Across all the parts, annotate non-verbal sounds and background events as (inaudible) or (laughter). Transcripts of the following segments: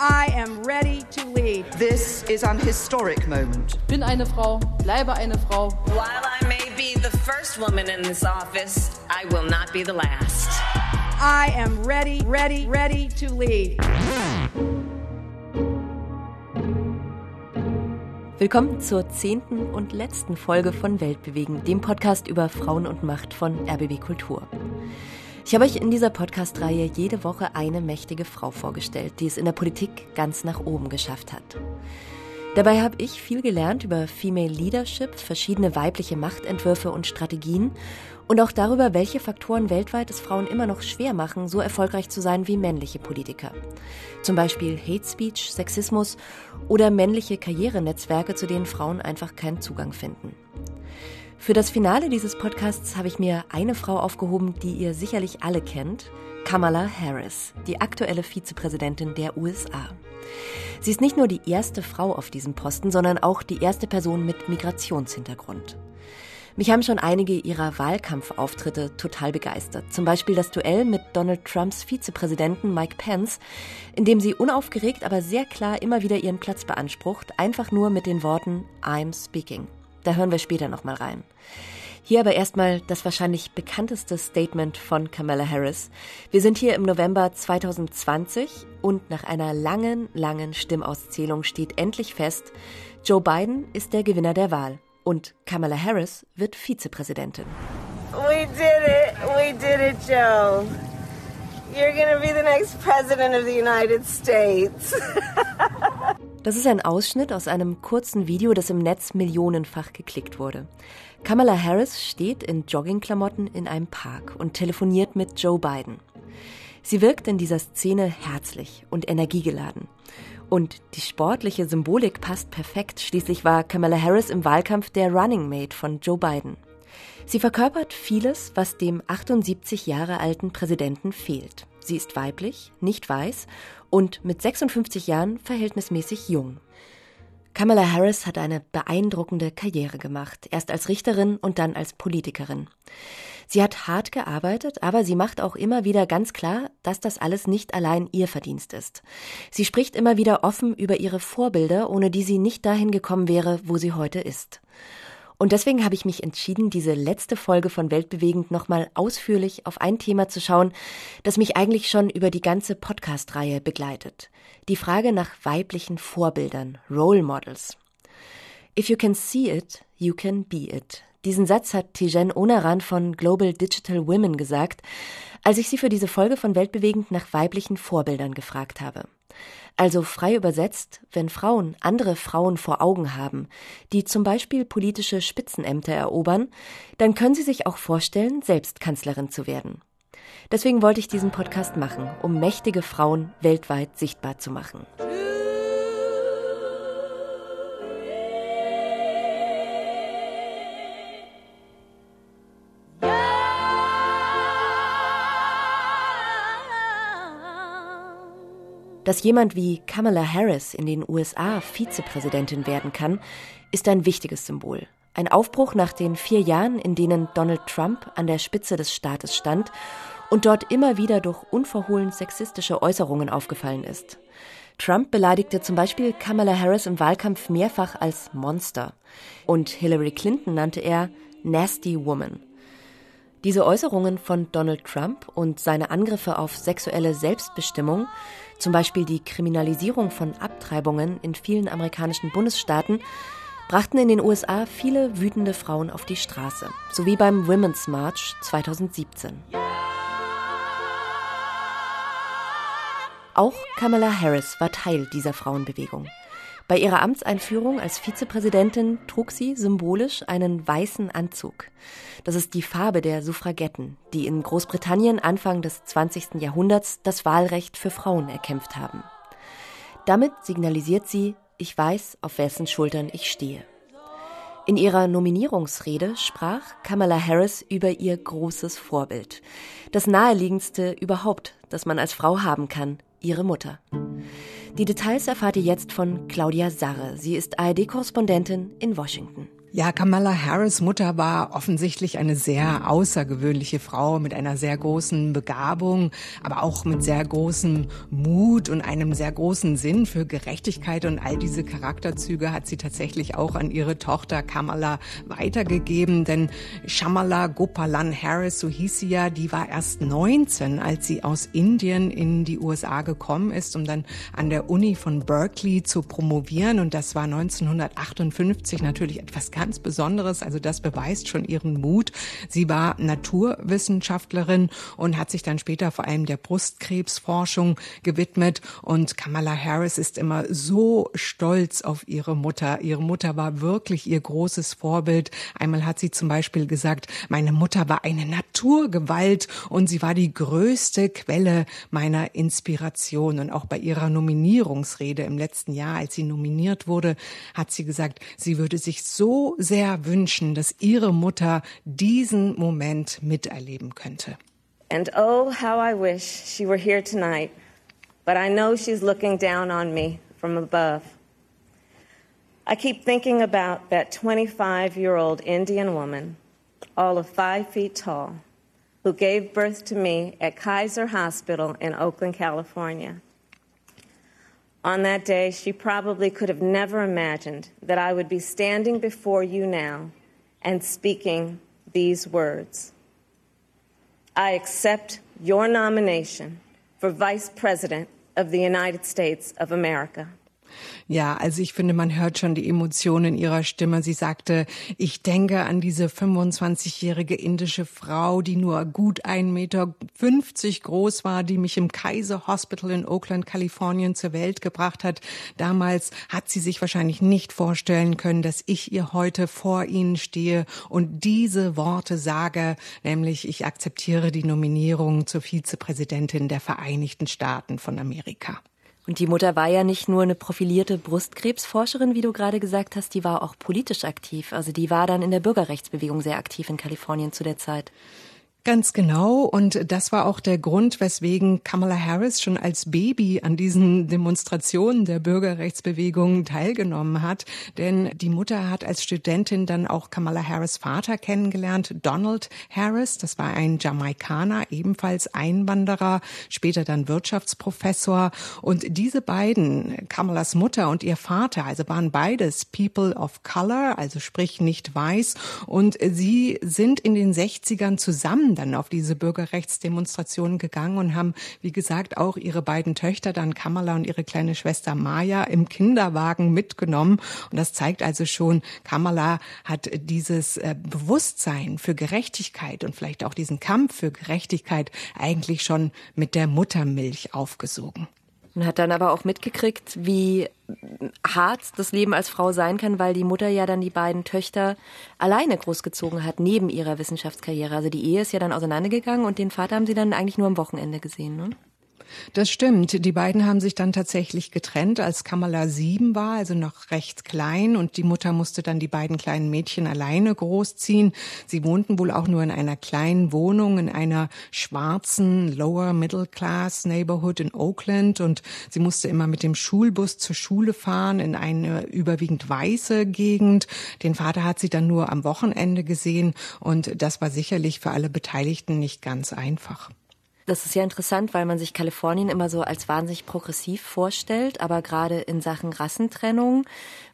I am ready to lead. This is an historic moment. Bin eine Frau, bleibe eine Frau. While I may be the first woman in this office, I will not be the last. I am ready, ready, ready to lead. Willkommen zur zehnten und letzten Folge von Weltbewegen, dem Podcast über Frauen und Macht von RBB Kultur. Ich habe euch in dieser Podcast-Reihe jede Woche eine mächtige Frau vorgestellt, die es in der Politik ganz nach oben geschafft hat. Dabei habe ich viel gelernt über Female Leadership, verschiedene weibliche Machtentwürfe und Strategien und auch darüber, welche Faktoren weltweit es Frauen immer noch schwer machen, so erfolgreich zu sein wie männliche Politiker. Zum Beispiel Hate Speech, Sexismus oder männliche Karrierenetzwerke, zu denen Frauen einfach keinen Zugang finden. Für das Finale dieses Podcasts habe ich mir eine Frau aufgehoben, die ihr sicherlich alle kennt, Kamala Harris, die aktuelle Vizepräsidentin der USA. Sie ist nicht nur die erste Frau auf diesem Posten, sondern auch die erste Person mit Migrationshintergrund. Mich haben schon einige ihrer Wahlkampfauftritte total begeistert. Zum Beispiel das Duell mit Donald Trumps Vizepräsidenten Mike Pence, in dem sie unaufgeregt, aber sehr klar immer wieder ihren Platz beansprucht, einfach nur mit den Worten I'm speaking. Da hören wir später nochmal rein. Hier aber erstmal das wahrscheinlich bekannteste Statement von Kamala Harris. Wir sind hier im November 2020 und nach einer langen, langen Stimmauszählung steht endlich fest, Joe Biden ist der Gewinner der Wahl und Kamala Harris wird Vizepräsidentin. We did it. We did it, Joe. You're gonna be the next president of the United States. (laughs) Das ist ein Ausschnitt aus einem kurzen Video, das im Netz millionenfach geklickt wurde. Kamala Harris steht in Joggingklamotten in einem Park und telefoniert mit Joe Biden. Sie wirkt in dieser Szene herzlich und energiegeladen. Und die sportliche Symbolik passt perfekt. Schließlich war Kamala Harris im Wahlkampf der Running Mate von Joe Biden. Sie verkörpert vieles, was dem 78 Jahre alten Präsidenten fehlt. Sie ist weiblich, nicht weiß und mit 56 Jahren verhältnismäßig jung. Kamala Harris hat eine beeindruckende Karriere gemacht, erst als Richterin und dann als Politikerin. Sie hat hart gearbeitet, aber sie macht auch immer wieder ganz klar, dass das alles nicht allein ihr Verdienst ist. Sie spricht immer wieder offen über ihre Vorbilder, ohne die sie nicht dahin gekommen wäre, wo sie heute ist. Und deswegen habe ich mich entschieden, diese letzte Folge von Weltbewegend nochmal ausführlich auf ein Thema zu schauen, das mich eigentlich schon über die ganze Podcast-Reihe begleitet. Die Frage nach weiblichen Vorbildern, Role Models. If you can see it, you can be it. Diesen Satz hat Tijen Onaran von Global Digital Women gesagt, als ich sie für diese Folge von Weltbewegend nach weiblichen Vorbildern gefragt habe. Also frei übersetzt, wenn Frauen andere Frauen vor Augen haben, die zum Beispiel politische Spitzenämter erobern, dann können sie sich auch vorstellen, selbst Kanzlerin zu werden. Deswegen wollte ich diesen Podcast machen, um mächtige Frauen weltweit sichtbar zu machen. Dass jemand wie Kamala Harris in den USA Vizepräsidentin werden kann, ist ein wichtiges Symbol. Ein Aufbruch nach den vier Jahren, in denen Donald Trump an der Spitze des Staates stand und dort immer wieder durch unverhohlen sexistische Äußerungen aufgefallen ist. Trump beleidigte zum Beispiel Kamala Harris im Wahlkampf mehrfach als Monster und Hillary Clinton nannte er Nasty Woman. Diese Äußerungen von Donald Trump und seine Angriffe auf sexuelle Selbstbestimmung zum Beispiel die Kriminalisierung von Abtreibungen in vielen amerikanischen Bundesstaaten, brachten in den USA viele wütende Frauen auf die Straße, so wie beim Women's March 2017. Auch Kamala Harris war Teil dieser Frauenbewegung. Bei ihrer Amtseinführung als Vizepräsidentin trug sie symbolisch einen weißen Anzug. Das ist die Farbe der Suffragetten, die in Großbritannien Anfang des 20. Jahrhunderts das Wahlrecht für Frauen erkämpft haben. Damit signalisiert sie, ich weiß, auf wessen Schultern ich stehe. In ihrer Nominierungsrede sprach Kamala Harris über ihr großes Vorbild, das naheliegendste überhaupt, das man als Frau haben kann, ihre Mutter. Die Details erfahrt ihr jetzt von Claudia Sarre. Sie ist ARD-Korrespondentin in Washington. Ja, Kamala Harris Mutter war offensichtlich eine sehr außergewöhnliche Frau mit einer sehr großen Begabung, aber auch mit sehr großem Mut und einem sehr großen Sinn für Gerechtigkeit. Und all diese Charakterzüge hat sie tatsächlich auch an ihre Tochter Kamala weitergegeben, denn Shamala Gopalan Harris, so hieß sie ja, die war erst 19, als sie aus Indien in die USA gekommen ist, um dann an der Uni von Berkeley zu promovieren. Und das war 1958 natürlich etwas ganz Besonderes. Also das beweist schon ihren Mut. Sie war Naturwissenschaftlerin und hat sich dann später vor allem der Brustkrebsforschung gewidmet. Und Kamala Harris ist immer so stolz auf ihre Mutter. Ihre Mutter war wirklich ihr großes Vorbild. Einmal hat sie zum Beispiel gesagt, meine Mutter war eine Naturgewalt und sie war die größte Quelle meiner Inspiration. Und auch bei ihrer Nominierungsrede im letzten Jahr, als sie nominiert wurde, hat sie gesagt, sie würde sich so sehr wünschen, dass ihre Mutter diesen Moment miterleben könnte. And oh, how I wish she were here tonight. But I know she's looking down on me from above. I keep thinking about that 25 year old Indian woman, all of five feet tall, who gave birth to me at Kaiser Hospital in Oakland, California. On that day, she probably could have never imagined that I would be standing before you now and speaking these words I accept your nomination for Vice President of the United States of America. Ja, also ich finde, man hört schon die Emotionen in ihrer Stimme. Sie sagte, ich denke an diese 25-jährige indische Frau, die nur gut 1,50 Meter groß war, die mich im Kaiser Hospital in Oakland, Kalifornien zur Welt gebracht hat. Damals hat sie sich wahrscheinlich nicht vorstellen können, dass ich ihr heute vor Ihnen stehe und diese Worte sage, nämlich ich akzeptiere die Nominierung zur Vizepräsidentin der Vereinigten Staaten von Amerika. Und die Mutter war ja nicht nur eine profilierte Brustkrebsforscherin, wie du gerade gesagt hast, die war auch politisch aktiv. Also die war dann in der Bürgerrechtsbewegung sehr aktiv in Kalifornien zu der Zeit. Ganz genau. Und das war auch der Grund, weswegen Kamala Harris schon als Baby an diesen Demonstrationen der Bürgerrechtsbewegung teilgenommen hat. Denn die Mutter hat als Studentin dann auch Kamala Harris Vater kennengelernt, Donald Harris. Das war ein Jamaikaner, ebenfalls Einwanderer, später dann Wirtschaftsprofessor. Und diese beiden, Kamalas Mutter und ihr Vater, also waren beides People of Color, also sprich nicht weiß. Und sie sind in den 60ern zusammen dann auf diese Bürgerrechtsdemonstrationen gegangen und haben, wie gesagt, auch ihre beiden Töchter, dann Kamala und ihre kleine Schwester Maya, im Kinderwagen mitgenommen. Und das zeigt also schon, Kamala hat dieses äh, Bewusstsein für Gerechtigkeit und vielleicht auch diesen Kampf für Gerechtigkeit eigentlich schon mit der Muttermilch aufgesogen. Und hat dann aber auch mitgekriegt, wie hart das Leben als Frau sein kann, weil die Mutter ja dann die beiden Töchter alleine großgezogen hat, neben ihrer Wissenschaftskarriere. Also die Ehe ist ja dann auseinandergegangen und den Vater haben sie dann eigentlich nur am Wochenende gesehen. Ne? Das stimmt. Die beiden haben sich dann tatsächlich getrennt, als Kamala sieben war, also noch recht klein. Und die Mutter musste dann die beiden kleinen Mädchen alleine großziehen. Sie wohnten wohl auch nur in einer kleinen Wohnung in einer schwarzen Lower Middle Class Neighborhood in Oakland. Und sie musste immer mit dem Schulbus zur Schule fahren in eine überwiegend weiße Gegend. Den Vater hat sie dann nur am Wochenende gesehen. Und das war sicherlich für alle Beteiligten nicht ganz einfach. Das ist ja interessant, weil man sich Kalifornien immer so als wahnsinnig progressiv vorstellt, aber gerade in Sachen Rassentrennung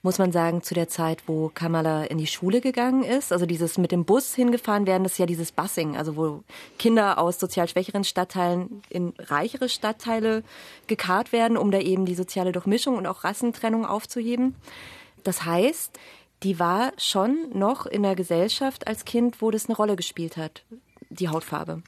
muss man sagen, zu der Zeit, wo Kamala in die Schule gegangen ist, also dieses mit dem Bus hingefahren werden, das ist ja dieses Busing, also wo Kinder aus sozial schwächeren Stadtteilen in reichere Stadtteile gekarrt werden, um da eben die soziale Durchmischung und auch Rassentrennung aufzuheben. Das heißt, die war schon noch in der Gesellschaft als Kind, wo das eine Rolle gespielt hat, die Hautfarbe.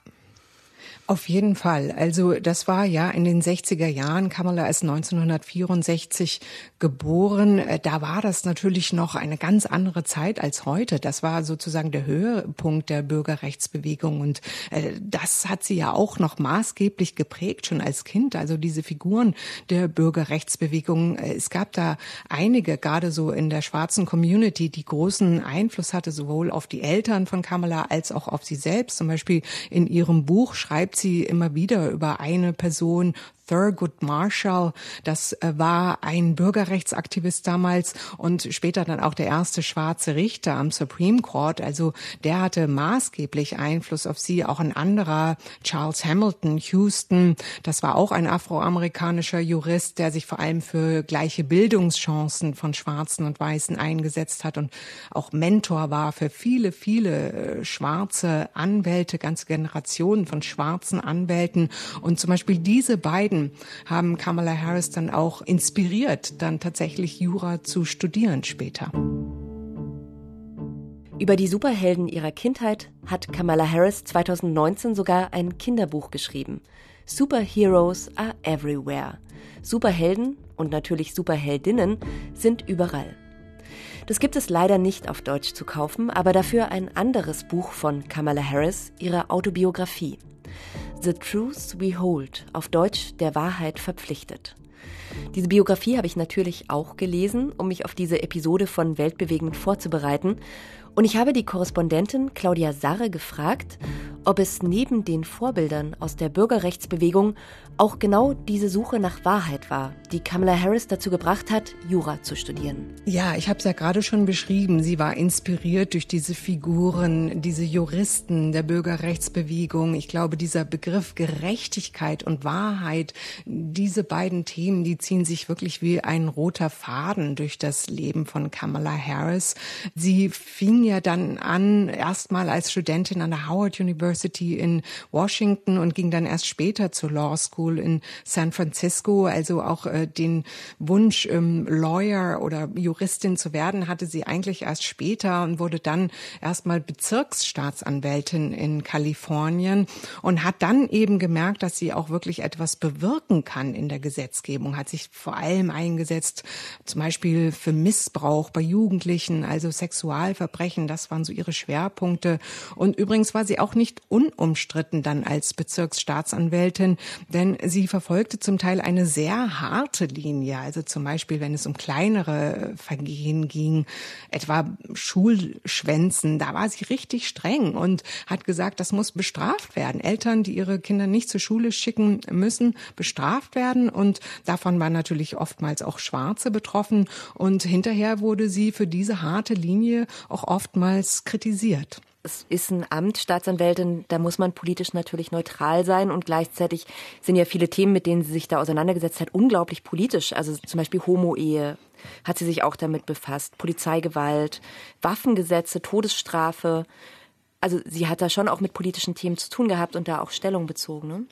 Auf jeden Fall. Also das war ja in den 60er Jahren. Kamala ist 1964 geboren. Äh, da war das natürlich noch eine ganz andere Zeit als heute. Das war sozusagen der Höhepunkt der Bürgerrechtsbewegung. Und äh, das hat sie ja auch noch maßgeblich geprägt, schon als Kind. Also diese Figuren der Bürgerrechtsbewegung. Äh, es gab da einige, gerade so in der schwarzen Community, die großen Einfluss hatte, sowohl auf die Eltern von Kamala als auch auf sie selbst. Zum Beispiel in ihrem Buch schreibt sie immer wieder über eine Person, Thurgood Marshall. Das äh, war ein Bürgerrechtsaktivist damals und später dann auch der erste schwarze Richter am Supreme Court. Also der hatte maßgeblich Einfluss auf sie. Auch ein anderer, Charles Hamilton, Houston, das war auch ein afroamerikanischer Jurist, der sich vor allem für gleiche Bildungschancen von Schwarzen und Weißen eingesetzt hat und auch Mentor war für viele, viele äh, schwarze Anwälte, ganze Generationen von schwarzen Anwälten. Und zum Beispiel diese beiden haben Kamala Harris dann auch inspiriert, dann tatsächlich Jura zu studieren später. Über die Superhelden ihrer Kindheit hat Kamala Harris 2019 sogar ein Kinderbuch geschrieben. Superheroes are everywhere. Superhelden und natürlich Superheldinnen sind überall. Das gibt es leider nicht auf Deutsch zu kaufen, aber dafür ein anderes Buch von Kamala Harris, ihre Autobiografie. The Truth We Hold, auf Deutsch Der Wahrheit verpflichtet. Diese Biografie habe ich natürlich auch gelesen, um mich auf diese Episode von Weltbewegend vorzubereiten. Und ich habe die Korrespondentin Claudia Sarre gefragt, ob es neben den Vorbildern aus der Bürgerrechtsbewegung auch genau diese Suche nach Wahrheit war, die Kamala Harris dazu gebracht hat, Jura zu studieren. Ja, ich habe es ja gerade schon beschrieben. Sie war inspiriert durch diese Figuren, diese Juristen der Bürgerrechtsbewegung. Ich glaube, dieser Begriff Gerechtigkeit und Wahrheit, diese beiden Themen, die ziehen sich wirklich wie ein roter Faden durch das Leben von Kamala Harris. Sie fing ja dann an, erstmal als Studentin an der Howard University in Washington und ging dann erst später zur Law School in San Francisco. Also auch äh, den Wunsch, ähm, Lawyer oder Juristin zu werden, hatte sie eigentlich erst später und wurde dann erstmal Bezirksstaatsanwältin in Kalifornien und hat dann eben gemerkt, dass sie auch wirklich etwas bewirken kann in der Gesetzgebung, hat sich vor allem eingesetzt, zum Beispiel für Missbrauch bei Jugendlichen, also Sexualverbrechen. Das waren so ihre Schwerpunkte. Und übrigens war sie auch nicht unumstritten dann als Bezirksstaatsanwältin, denn sie verfolgte zum Teil eine sehr harte Linie. Also zum Beispiel, wenn es um kleinere Vergehen ging, etwa Schulschwänzen, da war sie richtig streng und hat gesagt, das muss bestraft werden. Eltern, die ihre Kinder nicht zur Schule schicken müssen, bestraft werden. Und davon waren natürlich oftmals auch Schwarze betroffen. Und hinterher wurde sie für diese harte Linie auch oft oftmals kritisiert. Es ist ein Amt, Staatsanwältin, da muss man politisch natürlich neutral sein und gleichzeitig sind ja viele Themen, mit denen sie sich da auseinandergesetzt hat, unglaublich politisch. Also zum Beispiel Homo-Ehe hat sie sich auch damit befasst, Polizeigewalt, Waffengesetze, Todesstrafe. Also sie hat da schon auch mit politischen Themen zu tun gehabt und da auch Stellung bezogen. Ne?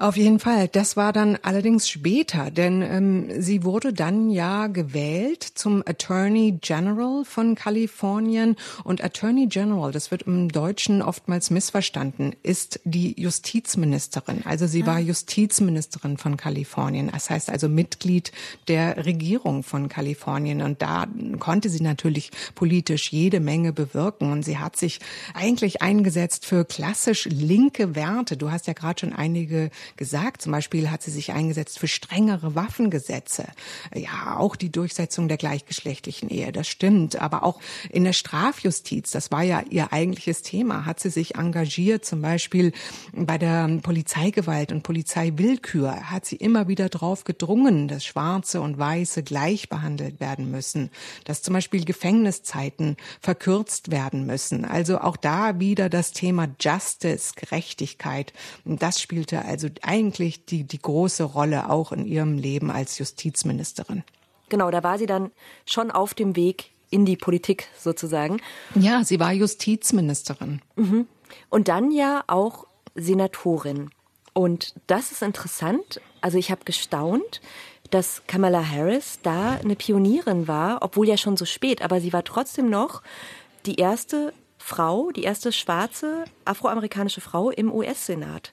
Auf jeden Fall. Das war dann allerdings später, denn ähm, sie wurde dann ja gewählt zum Attorney General von Kalifornien. Und Attorney General, das wird im Deutschen oftmals missverstanden, ist die Justizministerin. Also sie ah. war Justizministerin von Kalifornien. Das heißt also Mitglied der Regierung von Kalifornien. Und da konnte sie natürlich politisch jede Menge bewirken. Und sie hat sich eigentlich eingesetzt für klassisch linke Werte. Du hast ja gerade schon einige gesagt. Zum Beispiel hat sie sich eingesetzt für strengere Waffengesetze. Ja, auch die Durchsetzung der gleichgeschlechtlichen Ehe, das stimmt. Aber auch in der Strafjustiz, das war ja ihr eigentliches Thema, hat sie sich engagiert. Zum Beispiel bei der Polizeigewalt und Polizeiwillkür hat sie immer wieder darauf gedrungen, dass Schwarze und Weiße gleich behandelt werden müssen, dass zum Beispiel Gefängniszeiten verkürzt werden müssen. Also auch da wieder das Thema Justice, Gerechtigkeit. Das spielte also eigentlich die, die große Rolle auch in ihrem Leben als Justizministerin. Genau, da war sie dann schon auf dem Weg in die Politik sozusagen. Ja, sie war Justizministerin. Mhm. Und dann ja auch Senatorin. Und das ist interessant. Also ich habe gestaunt, dass Kamala Harris da eine Pionierin war, obwohl ja schon so spät, aber sie war trotzdem noch die erste Frau, die erste schwarze afroamerikanische Frau im US-Senat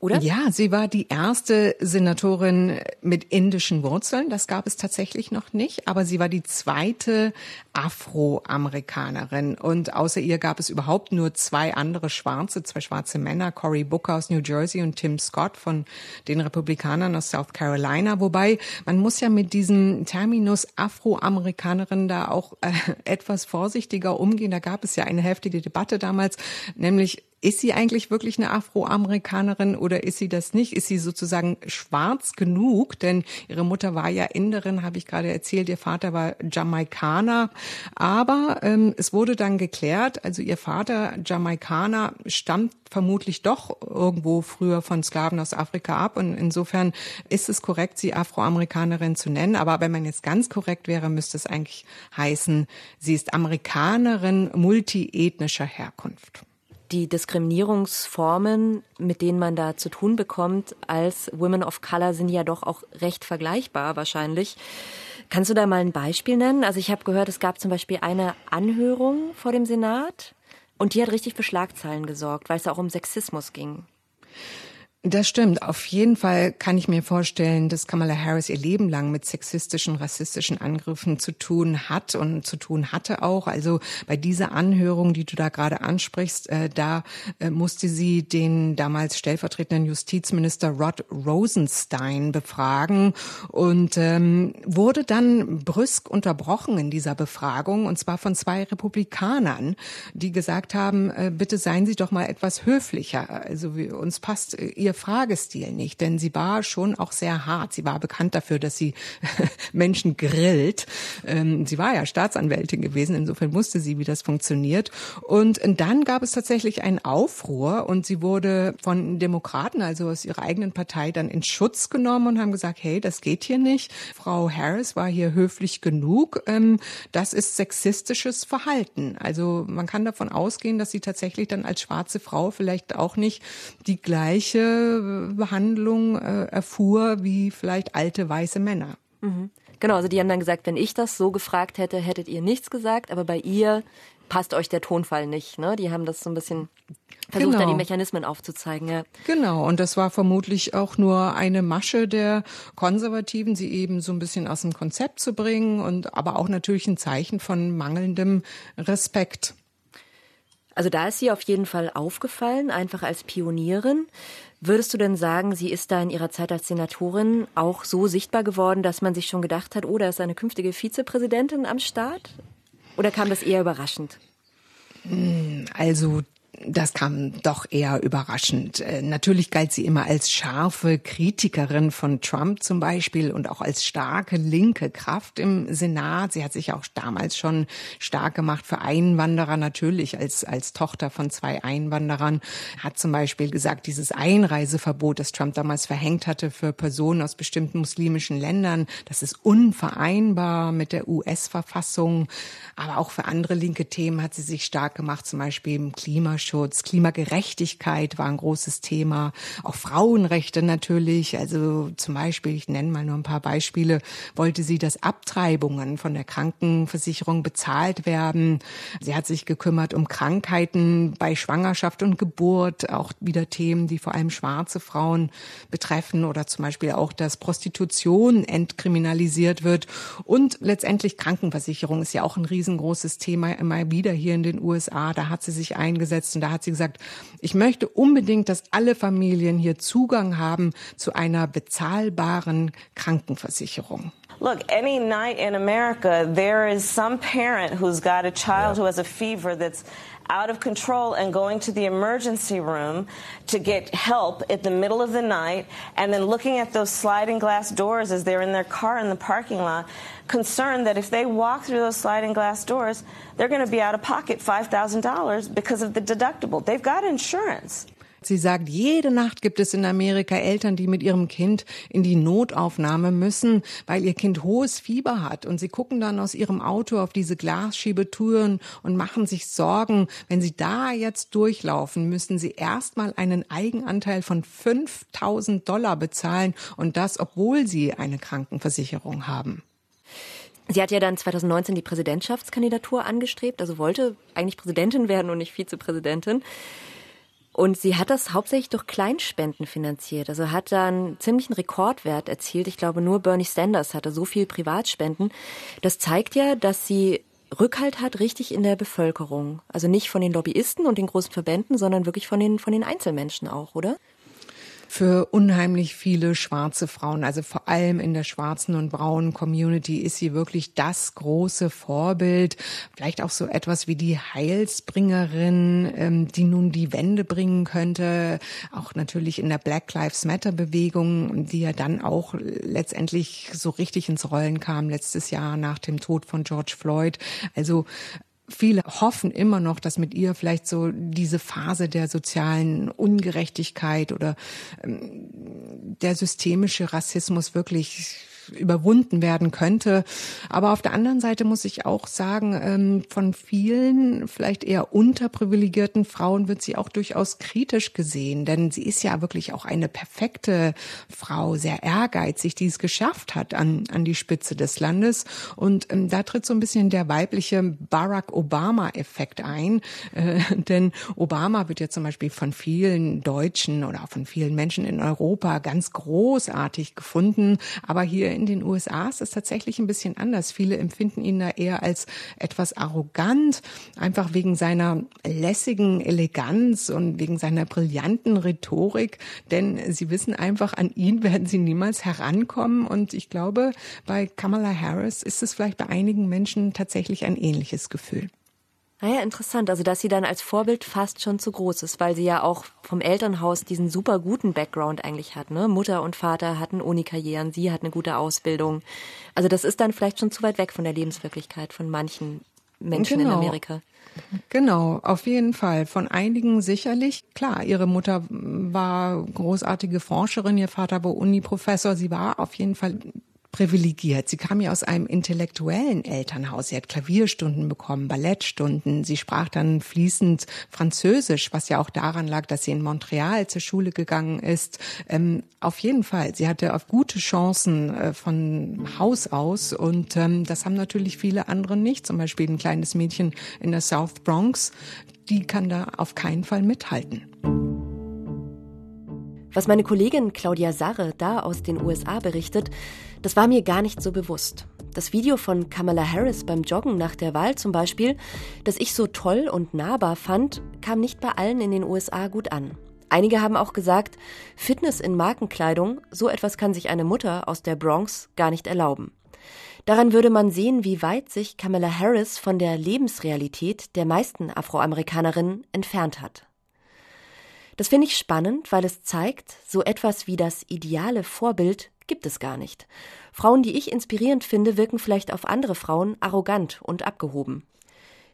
oder? Ja, sie war die erste Senatorin mit indischen Wurzeln. Das gab es tatsächlich noch nicht. Aber sie war die zweite Afroamerikanerin. Und außer ihr gab es überhaupt nur zwei andere Schwarze, zwei schwarze Männer, Cory Booker aus New Jersey und Tim Scott von den Republikanern aus South Carolina. Wobei man muss ja mit diesem Terminus Afroamerikanerin da auch äh, etwas vorsichtiger umgehen. Da gab es ja eine heftige Debatte damals, nämlich ist sie eigentlich wirklich eine Afroamerikanerin oder ist sie das nicht? Ist sie sozusagen schwarz genug? Denn ihre Mutter war ja Inderin, habe ich gerade erzählt, ihr Vater war Jamaikaner. Aber ähm, es wurde dann geklärt, also ihr Vater Jamaikaner stammt vermutlich doch irgendwo früher von Sklaven aus Afrika ab. Und insofern ist es korrekt, sie Afroamerikanerin zu nennen. Aber wenn man jetzt ganz korrekt wäre, müsste es eigentlich heißen, sie ist Amerikanerin multiethnischer Herkunft die Diskriminierungsformen, mit denen man da zu tun bekommt als Women of Color, sind ja doch auch recht vergleichbar wahrscheinlich. Kannst du da mal ein Beispiel nennen? Also ich habe gehört, es gab zum Beispiel eine Anhörung vor dem Senat und die hat richtig für Schlagzeilen gesorgt, weil es auch um Sexismus ging. Das stimmt. Auf jeden Fall kann ich mir vorstellen, dass Kamala Harris ihr Leben lang mit sexistischen, rassistischen Angriffen zu tun hat und zu tun hatte auch. Also bei dieser Anhörung, die du da gerade ansprichst, äh, da äh, musste sie den damals stellvertretenden Justizminister Rod Rosenstein befragen und ähm, wurde dann brüsk unterbrochen in dieser Befragung und zwar von zwei Republikanern, die gesagt haben, äh, bitte seien Sie doch mal etwas höflicher. Also wir, uns passt äh, ihr ihr Fragestil nicht, denn sie war schon auch sehr hart. Sie war bekannt dafür, dass sie (laughs) Menschen grillt. Ähm, sie war ja Staatsanwältin gewesen, insofern wusste sie, wie das funktioniert. Und dann gab es tatsächlich einen Aufruhr und sie wurde von Demokraten, also aus ihrer eigenen Partei, dann in Schutz genommen und haben gesagt, hey, das geht hier nicht. Frau Harris war hier höflich genug. Ähm, das ist sexistisches Verhalten. Also man kann davon ausgehen, dass sie tatsächlich dann als schwarze Frau vielleicht auch nicht die gleiche Behandlung äh, erfuhr wie vielleicht alte weiße Männer. Mhm. Genau, also die haben dann gesagt, wenn ich das so gefragt hätte, hättet ihr nichts gesagt, aber bei ihr passt euch der Tonfall nicht. Ne? Die haben das so ein bisschen versucht, genau. da die Mechanismen aufzuzeigen. Ja. Genau, und das war vermutlich auch nur eine Masche der Konservativen, sie eben so ein bisschen aus dem Konzept zu bringen und aber auch natürlich ein Zeichen von mangelndem Respekt. Also da ist sie auf jeden Fall aufgefallen, einfach als Pionierin. Würdest du denn sagen, sie ist da in ihrer Zeit als Senatorin auch so sichtbar geworden, dass man sich schon gedacht hat, oh, ist eine künftige Vizepräsidentin am Start? Oder kam das eher überraschend? Also das kam doch eher überraschend. Äh, natürlich galt sie immer als scharfe Kritikerin von Trump zum Beispiel und auch als starke linke Kraft im Senat. Sie hat sich auch damals schon stark gemacht für Einwanderer, natürlich als, als Tochter von zwei Einwanderern. Hat zum Beispiel gesagt, dieses Einreiseverbot, das Trump damals verhängt hatte für Personen aus bestimmten muslimischen Ländern, das ist unvereinbar mit der US-Verfassung. Aber auch für andere linke Themen hat sie sich stark gemacht, zum Beispiel im Klimaschutz Klimaschutz, Klimagerechtigkeit war ein großes Thema, auch Frauenrechte natürlich. Also zum Beispiel, ich nenne mal nur ein paar Beispiele, wollte sie, dass Abtreibungen von der Krankenversicherung bezahlt werden. Sie hat sich gekümmert um Krankheiten bei Schwangerschaft und Geburt, auch wieder Themen, die vor allem schwarze Frauen betreffen oder zum Beispiel auch, dass Prostitution entkriminalisiert wird und letztendlich Krankenversicherung ist ja auch ein riesengroßes Thema immer wieder hier in den USA. Da hat sie sich eingesetzt und da hat sie gesagt, ich möchte unbedingt, dass alle Familien hier Zugang haben zu einer bezahlbaren Krankenversicherung. Look, any night in America, there is some parent who's got a child who has a fever that's out of control and going to the emergency room to get help at the middle of the night and then looking at those sliding glass doors as they're in their car in the parking lot, concerned that if they walk through those sliding glass doors, they're going to be out of pocket $5,000 because of the deductible. They've got insurance. Sie sagt, jede Nacht gibt es in Amerika Eltern, die mit ihrem Kind in die Notaufnahme müssen, weil ihr Kind hohes Fieber hat. Und sie gucken dann aus ihrem Auto auf diese Glasschiebetüren und machen sich Sorgen. Wenn sie da jetzt durchlaufen, müssen sie erstmal einen Eigenanteil von 5000 Dollar bezahlen. Und das, obwohl sie eine Krankenversicherung haben. Sie hat ja dann 2019 die Präsidentschaftskandidatur angestrebt, also wollte eigentlich Präsidentin werden und nicht Vizepräsidentin. Und sie hat das hauptsächlich durch Kleinspenden finanziert. Also hat ziemlich einen Rekordwert erzielt. Ich glaube, nur Bernie Sanders hatte so viel Privatspenden. Das zeigt ja, dass sie Rückhalt hat richtig in der Bevölkerung. Also nicht von den Lobbyisten und den großen Verbänden, sondern wirklich von den, von den Einzelmenschen auch, oder? Für unheimlich viele schwarze Frauen. Also vor allem in der schwarzen und braunen Community ist sie wirklich das große Vorbild. Vielleicht auch so etwas wie die Heilsbringerin, ähm, die nun die Wende bringen könnte. Auch natürlich in der Black Lives Matter Bewegung, die ja dann auch letztendlich so richtig ins Rollen kam letztes Jahr nach dem Tod von George Floyd. Also viele hoffen immer noch, dass mit ihr vielleicht so diese Phase der sozialen Ungerechtigkeit oder ähm, der systemische Rassismus wirklich überwunden werden könnte. Aber auf der anderen Seite muss ich auch sagen, ähm, von vielen vielleicht eher unterprivilegierten Frauen wird sie auch durchaus kritisch gesehen, denn sie ist ja wirklich auch eine perfekte Frau, sehr ehrgeizig, die es geschafft hat an, an die Spitze des Landes. Und ähm, da tritt so ein bisschen der weibliche Barack Obama-Effekt ein, äh, (laughs) denn Obama wird ja zum Beispiel von vielen Deutschen oder von vielen Menschen in Europa ganz großartig gefunden, aber hier in den USA ist es tatsächlich ein bisschen anders. Viele empfinden ihn da eher als etwas arrogant, einfach wegen seiner lässigen Eleganz und wegen seiner brillanten Rhetorik. Denn sie wissen einfach, an ihn werden sie niemals herankommen. Und ich glaube, bei Kamala Harris ist es vielleicht bei einigen Menschen tatsächlich ein ähnliches Gefühl. Naja, interessant. Also, dass sie dann als Vorbild fast schon zu groß ist, weil sie ja auch vom Elternhaus diesen super guten Background eigentlich hat. Ne? Mutter und Vater hatten Uni-Karrieren, sie hat eine gute Ausbildung. Also, das ist dann vielleicht schon zu weit weg von der Lebenswirklichkeit von manchen Menschen genau. in Amerika. Genau, auf jeden Fall. Von einigen sicherlich. Klar, ihre Mutter war großartige Forscherin, ihr Vater war Uni-Professor. Sie war auf jeden Fall privilegiert. Sie kam ja aus einem intellektuellen Elternhaus. Sie hat Klavierstunden bekommen, Ballettstunden. Sie sprach dann fließend Französisch, was ja auch daran lag, dass sie in Montreal zur Schule gegangen ist. Ähm, auf jeden Fall. Sie hatte auf gute Chancen äh, von Haus aus und ähm, das haben natürlich viele andere nicht. Zum Beispiel ein kleines Mädchen in der South Bronx. Die kann da auf keinen Fall mithalten. Was meine Kollegin Claudia Sarre da aus den USA berichtet, das war mir gar nicht so bewusst. Das Video von Kamala Harris beim Joggen nach der Wahl zum Beispiel, das ich so toll und nahbar fand, kam nicht bei allen in den USA gut an. Einige haben auch gesagt, Fitness in Markenkleidung, so etwas kann sich eine Mutter aus der Bronx gar nicht erlauben. Daran würde man sehen, wie weit sich Kamala Harris von der Lebensrealität der meisten Afroamerikanerinnen entfernt hat. Das finde ich spannend, weil es zeigt, so etwas wie das ideale Vorbild gibt es gar nicht. Frauen, die ich inspirierend finde, wirken vielleicht auf andere Frauen arrogant und abgehoben.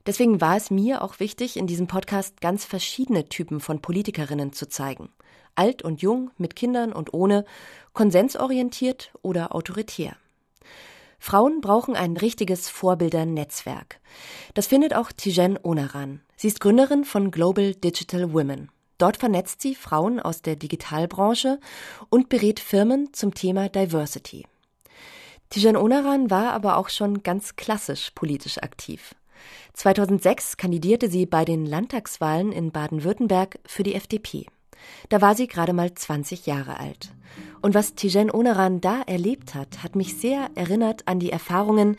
Deswegen war es mir auch wichtig, in diesem Podcast ganz verschiedene Typen von Politikerinnen zu zeigen. Alt und jung, mit Kindern und ohne, konsensorientiert oder autoritär. Frauen brauchen ein richtiges Vorbildernetzwerk. Das findet auch Tijen Onaran. Sie ist Gründerin von Global Digital Women. Dort vernetzt sie Frauen aus der Digitalbranche und berät Firmen zum Thema Diversity. Tijan Onaran war aber auch schon ganz klassisch politisch aktiv. 2006 kandidierte sie bei den Landtagswahlen in Baden-Württemberg für die FDP. Da war sie gerade mal 20 Jahre alt. Und was Tijen Onaran da erlebt hat, hat mich sehr erinnert an die Erfahrungen,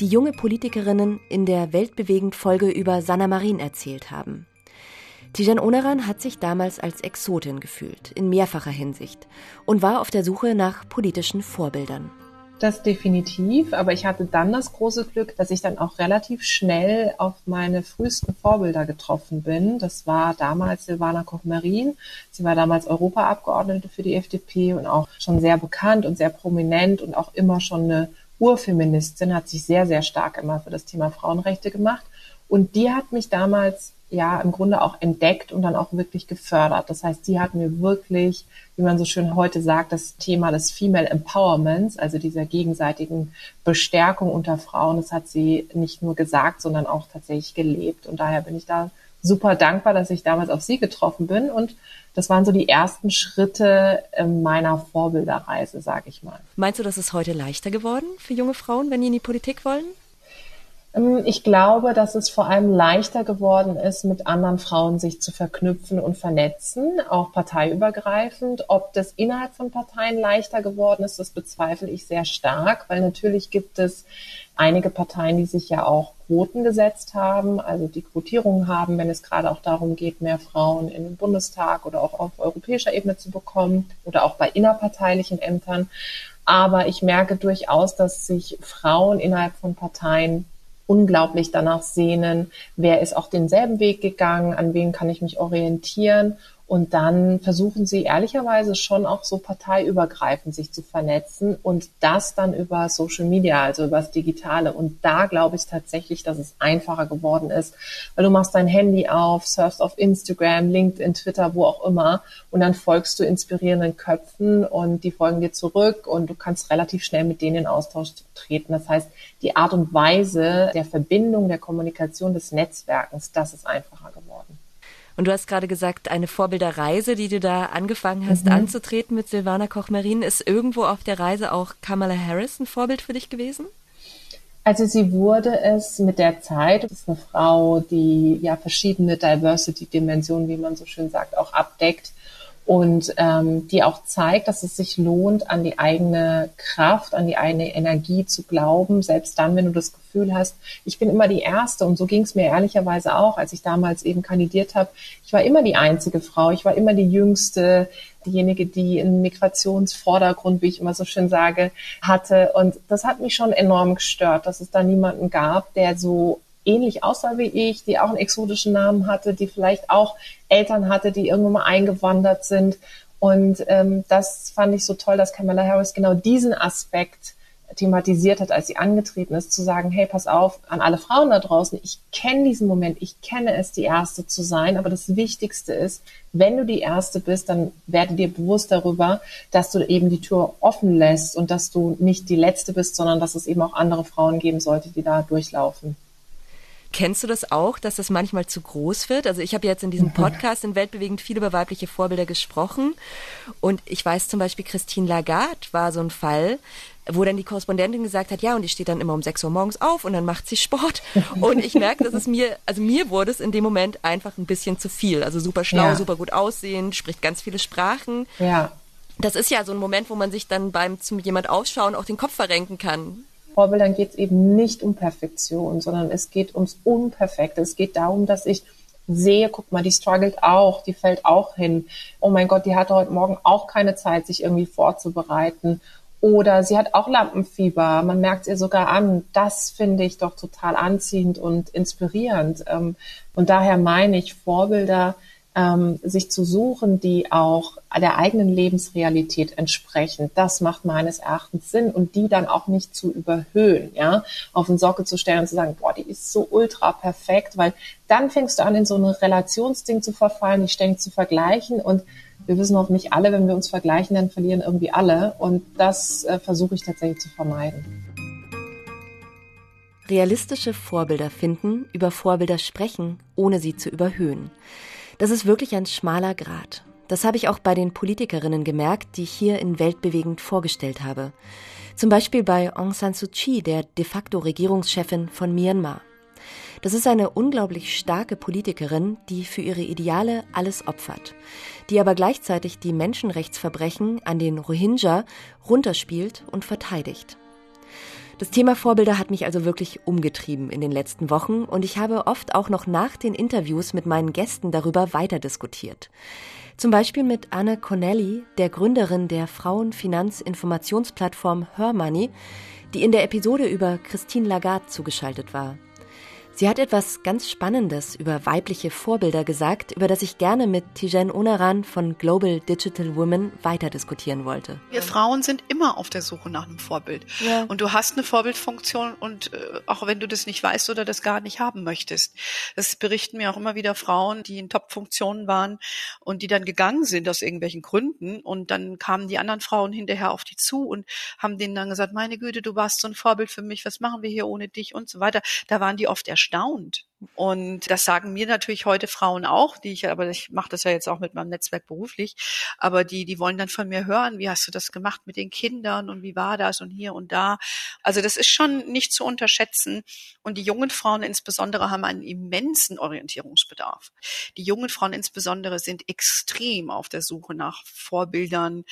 die junge Politikerinnen in der Weltbewegend Folge über Sanna Marin erzählt haben. Tijan Onaran hat sich damals als Exotin gefühlt, in mehrfacher Hinsicht, und war auf der Suche nach politischen Vorbildern. Das definitiv, aber ich hatte dann das große Glück, dass ich dann auch relativ schnell auf meine frühesten Vorbilder getroffen bin. Das war damals Silvana Koch-Marin. Sie war damals Europaabgeordnete für die FDP und auch schon sehr bekannt und sehr prominent und auch immer schon eine Urfeministin, hat sich sehr, sehr stark immer für das Thema Frauenrechte gemacht. Und die hat mich damals ja im Grunde auch entdeckt und dann auch wirklich gefördert. Das heißt, sie hat mir wirklich, wie man so schön heute sagt, das Thema des Female Empowerments, also dieser gegenseitigen Bestärkung unter Frauen, das hat sie nicht nur gesagt, sondern auch tatsächlich gelebt. Und daher bin ich da super dankbar, dass ich damals auf sie getroffen bin. Und das waren so die ersten Schritte meiner Vorbilderreise, sage ich mal. Meinst du, das ist heute leichter geworden für junge Frauen, wenn die in die Politik wollen? Ähm, ich glaube, dass es vor allem leichter geworden ist, mit anderen Frauen sich zu verknüpfen und vernetzen, auch parteiübergreifend. Ob das innerhalb von Parteien leichter geworden ist, das bezweifle ich sehr stark, weil natürlich gibt es einige Parteien, die sich ja auch Quoten gesetzt haben, also die Quotierungen haben, wenn es gerade auch darum geht, mehr Frauen in den Bundestag oder auch auf europäischer Ebene zu bekommen oder auch bei innerparteilichen Ämtern. Aber ich merke durchaus, dass sich Frauen innerhalb von Parteien unglaublich danach sehnen, wer ist auch denselben Weg gegangen, an wen kann ich mich orientieren und dann versuchen sie ehrlicherweise schon auch so parteiübergreifend sich zu vernetzen und das dann über Social Media, also über das Digitale. Und da glaube ich tatsächlich, dass es einfacher geworden ist, weil du machst dein Handy auf, surfst auf Instagram, LinkedIn, Twitter, wo auch immer und dann folgst du inspirierenden Köpfen und die folgen dir zurück und du kannst relativ schnell mit denen in Austausch treten. Das heißt, die Art und Weise der Verbindung, der Kommunikation, des Netzwerkens, das ist einfacher geworden. Und du hast gerade gesagt, eine Vorbilderreise, die du da angefangen hast mhm. anzutreten mit Silvana Koch-Marin, ist irgendwo auf der Reise auch Kamala Harris ein Vorbild für dich gewesen? Also sie wurde es mit der Zeit. Das ist eine Frau, die ja verschiedene Diversity-Dimensionen, wie man so schön sagt, auch abdeckt und ähm, die auch zeigt, dass es sich lohnt, an die eigene Kraft, an die eigene Energie zu glauben, selbst dann, wenn du das Gefühl hast, ich bin immer die Erste. Und so ging es mir ehrlicherweise auch, als ich damals eben kandidiert habe. Ich war immer die einzige Frau, ich war immer die Jüngste, diejenige, die einen Migrationsvordergrund, wie ich immer so schön sage, hatte. Und das hat mich schon enorm gestört, dass es da niemanden gab, der so ähnlich aussah wie ich, die auch einen exotischen Namen hatte, die vielleicht auch Eltern hatte, die irgendwann mal eingewandert sind. Und ähm, das fand ich so toll, dass Kamala Harris genau diesen Aspekt thematisiert hat, als sie angetreten ist, zu sagen, hey, pass auf, an alle Frauen da draußen, ich kenne diesen Moment, ich kenne es, die Erste zu sein, aber das Wichtigste ist, wenn du die Erste bist, dann werde dir bewusst darüber, dass du eben die Tür offen lässt und dass du nicht die Letzte bist, sondern dass es eben auch andere Frauen geben sollte, die da durchlaufen. Kennst du das auch, dass das manchmal zu groß wird? Also ich habe jetzt in diesem. Podcast in Weltbewegend viel über weibliche Vorbilder gesprochen und ich weiß zum Beispiel, Christine Lagarde war so ein Fall, wo dann die Korrespondentin gesagt hat, ja, und die steht dann immer um 6 Uhr morgens auf und dann macht sie Sport. (laughs) Und ich merke, dass es mir, also mir wurde es in dem Moment einfach ein bisschen zu viel. Also super schlau, ja. super gut aussehen, spricht ganz viele Sprachen. Ja. Das ist ja so ein Moment, wo man sich dann beim zu jemand ausschauen auch den Kopf verrenken kann. Vorbildern geht es eben nicht um Perfektion, sondern es geht ums Unperfekte. Es geht darum, dass ich sehe, guck mal, die struggelt auch, die fällt auch hin. Oh mein Gott, die hatte heute Morgen auch keine Zeit, sich irgendwie vorzubereiten. Oder sie hat auch Lampenfieber. Man merkt es ihr sogar an. Das finde ich doch total anziehend und inspirierend. Ähm, und daher meine ich, Vorbilder ähm, sich zu suchen, die auch der eigenen Lebensrealität entsprechen. Das macht meines Erachtens Sinn und die dann auch nicht zu überhöhen, ja, auf den Sockel zu stellen und zu sagen, boah, die ist so ultra perfekt, weil dann fängst du an, in so ein Relationsding zu verfallen, dich ständig zu vergleichen und wir wissen auch nicht alle, wenn wir uns vergleichen, dann verlieren irgendwie alle und das äh, versuche ich tatsächlich zu vermeiden. Realistische Vorbilder finden, über Vorbilder sprechen, ohne sie zu überhöhen. Das ist wirklich ein schmaler Grat. Das habe ich auch bei den Politikerinnen gemerkt, die ich hier in Weltbewegend vorgestellt habe. Zum Beispiel bei Aung San Suu Kyi, der de facto Regierungschefin von Myanmar. Das ist eine unglaublich starke Politikerin, die für ihre Ideale alles opfert, die aber gleichzeitig die Menschenrechtsverbrechen an den Rohingya runterspielt und verteidigt. Das Thema Vorbilder hat mich also wirklich umgetrieben in den letzten Wochen und ich habe oft auch noch nach den Interviews mit meinen Gästen darüber weiter diskutiert. Zum Beispiel mit Anne Connelly, der Gründerin der Frauenfinanzinformationsplattform Hermoney, die in der Episode über Christine Lagarde zugeschaltet war. Sie hat etwas ganz Spannendes über weibliche Vorbilder gesagt, über das ich gerne mit Tijen Onaran von Global Digital Women weiter diskutieren wollte. Wir Frauen sind immer auf der Suche nach einem Vorbild. Ja. Und du hast eine Vorbildfunktion und äh, auch wenn du das nicht weißt oder das gar nicht haben möchtest. Das berichten mir auch immer wieder Frauen, die in Top-Funktionen waren und die dann gegangen sind aus irgendwelchen Gründen und dann kamen die anderen Frauen hinterher auf die zu und haben denen dann gesagt, meine Güte, du warst so ein Vorbild für mich, was machen wir hier ohne dich und so weiter. Da waren die oft erstaunt erstaunt. Und das sagen mir natürlich heute Frauen auch, die ich, aber ich mache das ja jetzt auch mit meinem Netzwerk beruflich, aber die, die wollen dann von mir hören, wie hast du das gemacht mit den Kindern und wie war das und hier und da. Also das ist schon nicht zu unterschätzen. Und die jungen Frauen insbesondere haben einen immensen Orientierungsbedarf. Die jungen Frauen insbesondere sind extrem auf der Suche nach Vorbildern,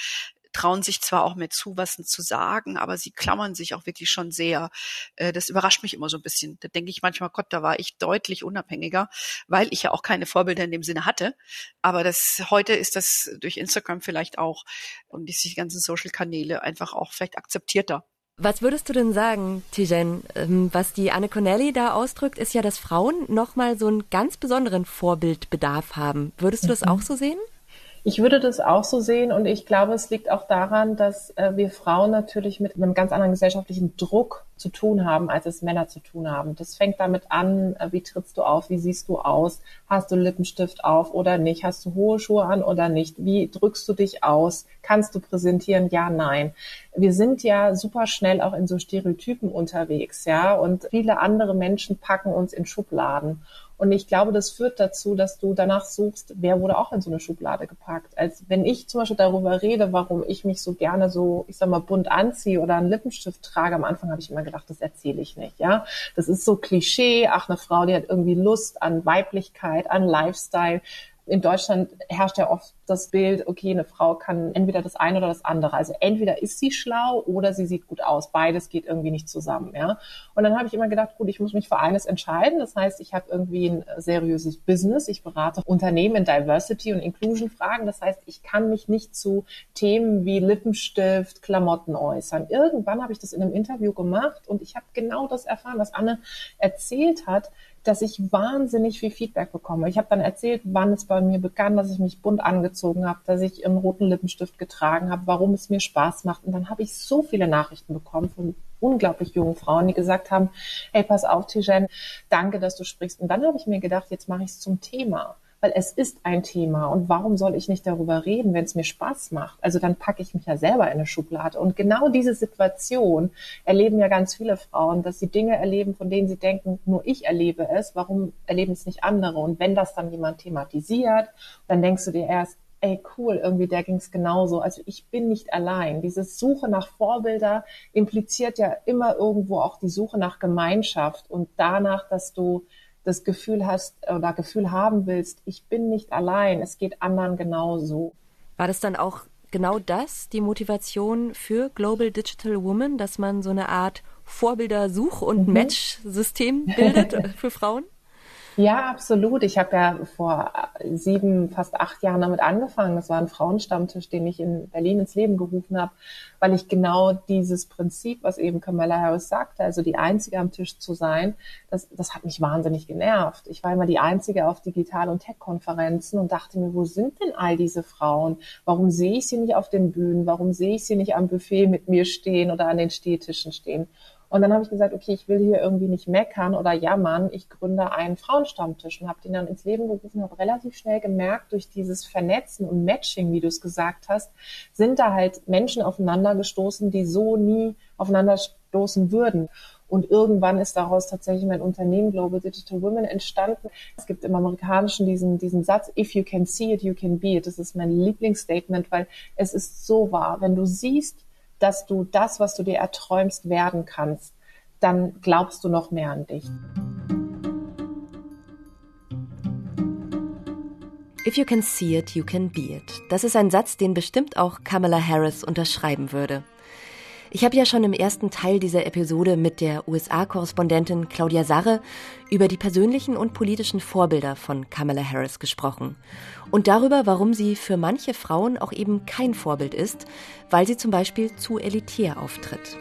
trauen sich zwar auch mehr zu, was zu sagen, aber sie klammern sich auch wirklich schon sehr. Äh, das überrascht mich immer so ein bisschen. Da denke ich manchmal, Gott, da war ich deutlich unabhängiger, weil ich ja auch keine Vorbilder in dem Sinne hatte. Aber das heute ist das durch Instagram vielleicht auch und die ganzen Social-Kanäle einfach auch vielleicht akzeptierter. Was würdest du denn sagen, Tijen? Ähm, was die Anne Connelly da ausdrückt, ist ja, dass Frauen nochmal so einen ganz besonderen Vorbildbedarf haben. Würdest du das mhm. auch so sehen? Ich würde das auch so sehen und ich glaube, es liegt auch daran, dass äh, wir Frauen natürlich mit einem ganz anderen gesellschaftlichen Druck zu tun haben, als es Männer zu tun haben. Das fängt damit an, äh, wie trittst du auf, wie siehst du aus, hast du Lippenstift auf oder nicht, hast du hohe Schuhe an oder nicht, wie drückst du dich aus, kannst du präsentieren, ja, nein. Wir sind ja super schnell auch in so Stereotypen unterwegs, ja, und viele andere Menschen packen uns in Schubladen. Und ich glaube, das führt dazu, dass du danach suchst, wer wurde auch in so eine Schublade gepackt. Als wenn ich zum Beispiel darüber rede, warum ich mich so gerne so, ich sag mal, bunt anziehe oder einen Lippenstift trage, am Anfang habe ich immer gedacht, das erzähle ich nicht, ja. Das ist so Klischee, ach, eine Frau, die hat irgendwie Lust an Weiblichkeit, an Lifestyle in Deutschland herrscht ja oft das Bild, okay, eine Frau kann entweder das eine oder das andere. Also entweder ist sie schlau oder sie sieht gut aus. Beides geht irgendwie nicht zusammen, ja. Und dann habe ich immer gedacht, gut, ich muss mich für eines entscheiden. Das heißt, ich habe irgendwie ein seriöses Business. Ich berate Unternehmen in Diversity und Inclusion Fragen. Das heißt, ich kann mich nicht zu Themen wie Lippenstift, Klamotten äußern. Irgendwann habe ich das in einem Interview gemacht und ich habe genau das erfahren, was Anne erzählt hat dass ich wahnsinnig viel Feedback bekomme. Ich habe dann erzählt, wann es bei mir begann, dass ich mich bunt angezogen habe, dass ich einen roten Lippenstift getragen habe, warum es mir Spaß macht. Und dann habe ich so viele Nachrichten bekommen von unglaublich jungen Frauen, die gesagt haben, hey, pass auf, Tijen, danke, dass du sprichst. Und dann habe ich mir gedacht, jetzt mache ich es zum Thema weil es ist ein Thema und warum soll ich nicht darüber reden, wenn es mir Spaß macht? Also dann packe ich mich ja selber in eine Schublade. Und genau diese Situation erleben ja ganz viele Frauen, dass sie Dinge erleben, von denen sie denken, nur ich erlebe es, warum erleben es nicht andere? Und wenn das dann jemand thematisiert, dann denkst du dir erst, ey cool, irgendwie der ging es genauso. Also ich bin nicht allein. Diese Suche nach Vorbilder impliziert ja immer irgendwo auch die Suche nach Gemeinschaft und danach, dass du das Gefühl hast oder Gefühl haben willst, ich bin nicht allein, es geht anderen genauso. War das dann auch genau das, die Motivation für Global Digital Woman, dass man so eine Art Vorbildersuch- und mhm. Match-System bildet (laughs) für Frauen? Ja, absolut. Ich habe ja vor sieben, fast acht Jahren damit angefangen. Das war ein Frauenstammtisch, den ich in Berlin ins Leben gerufen habe, weil ich genau dieses Prinzip, was eben Kamala Harris sagte, also die Einzige am Tisch zu sein, das, das hat mich wahnsinnig genervt. Ich war immer die Einzige auf Digital- und Tech-Konferenzen und dachte mir, wo sind denn all diese Frauen? Warum sehe ich sie nicht auf den Bühnen? Warum sehe ich sie nicht am Buffet mit mir stehen oder an den Stehtischen stehen? Und dann habe ich gesagt, okay, ich will hier irgendwie nicht meckern oder jammern. Ich gründe einen Frauenstammtisch und habe den dann ins Leben gerufen, habe relativ schnell gemerkt, durch dieses Vernetzen und Matching, wie du es gesagt hast, sind da halt Menschen aufeinander gestoßen, die so nie aufeinander stoßen würden. Und irgendwann ist daraus tatsächlich mein Unternehmen Global Digital Women entstanden. Es gibt im Amerikanischen diesen, diesen Satz, if you can see it, you can be it. Das ist mein Lieblingsstatement, weil es ist so wahr. Wenn du siehst, dass du das, was du dir erträumst, werden kannst, dann glaubst du noch mehr an dich. If you can see it, you can be it. Das ist ein Satz, den bestimmt auch Kamala Harris unterschreiben würde. Ich habe ja schon im ersten Teil dieser Episode mit der USA-Korrespondentin Claudia Sarre über die persönlichen und politischen Vorbilder von Kamala Harris gesprochen und darüber, warum sie für manche Frauen auch eben kein Vorbild ist, weil sie zum Beispiel zu elitär auftritt.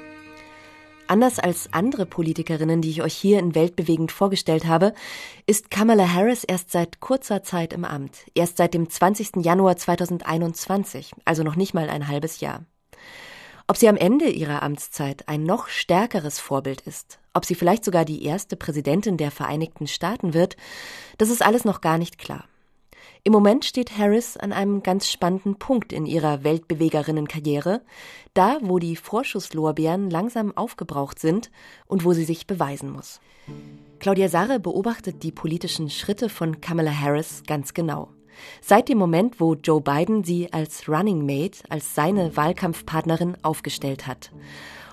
Anders als andere Politikerinnen, die ich euch hier in Weltbewegend vorgestellt habe, ist Kamala Harris erst seit kurzer Zeit im Amt, erst seit dem 20. Januar 2021, also noch nicht mal ein halbes Jahr. Ob sie am Ende ihrer Amtszeit ein noch stärkeres Vorbild ist, ob sie vielleicht sogar die erste Präsidentin der Vereinigten Staaten wird, das ist alles noch gar nicht klar. Im Moment steht Harris an einem ganz spannenden Punkt in ihrer Weltbewegerinnenkarriere, da wo die Vorschusslorbeeren langsam aufgebraucht sind und wo sie sich beweisen muss. Claudia Sarre beobachtet die politischen Schritte von Kamala Harris ganz genau. Seit dem Moment, wo Joe Biden sie als Running Mate, als seine Wahlkampfpartnerin aufgestellt hat.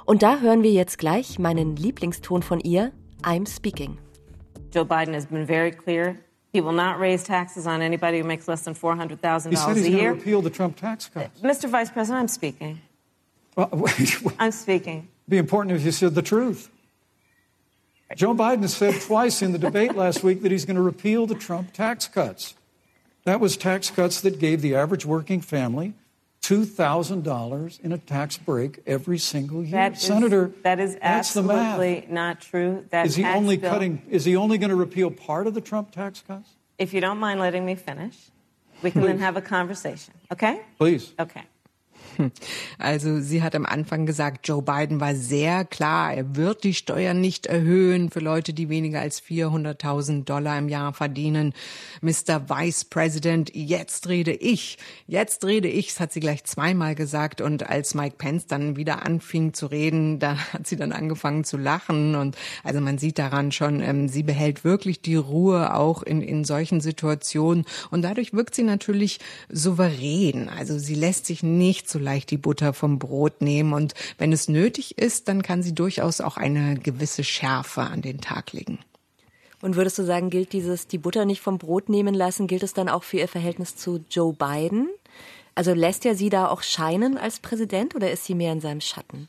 Und da hören wir jetzt gleich meinen Lieblingston von ihr, I'm Speaking. Joe Biden has been very clear He will not raise taxes on anybody who makes less than $400,000 He said he's a going to year. repeal the Trump tax cuts. Mr. Vice President, I'm speaking. Well, (laughs) wait, I'm speaking. be important if you said the truth. Joe Biden said twice in the debate last week that he's going to repeal the Trump tax cuts. That was tax cuts that gave the average working family $2,000 in a tax break every single year. That is- Senator, that is the math. absolutely not true. That Is he only bill- cutting? Is he only going to repeal part of the Trump tax cuts? If you don't mind letting me finish, we can then have a conversation. Okay? Please. Okay. Also sie hat am Anfang gesagt, Joe Biden war sehr klar, er wird die Steuern nicht erhöhen für Leute, die weniger als 400.000 Dollar im Jahr verdienen. Mr. Vice President, jetzt rede ich, jetzt rede ich, das hat sie gleich zweimal gesagt. Und als Mike Pence dann wieder anfing zu reden, da hat sie dann angefangen zu lachen. Und also man sieht daran schon, ähm, sie behält wirklich die Ruhe auch in, in solchen Situationen. Und dadurch wirkt sie natürlich souverän. Also sie lässt sich nicht so leicht die Butter vom Brot nehmen. Und wenn es nötig ist, dann kann sie durchaus auch eine gewisse Schärfe an den Tag legen. Und würdest du sagen, gilt dieses die Butter nicht vom Brot nehmen lassen, gilt es dann auch für ihr Verhältnis zu Joe Biden? Also lässt er sie da auch scheinen als Präsident oder ist sie mehr in seinem Schatten?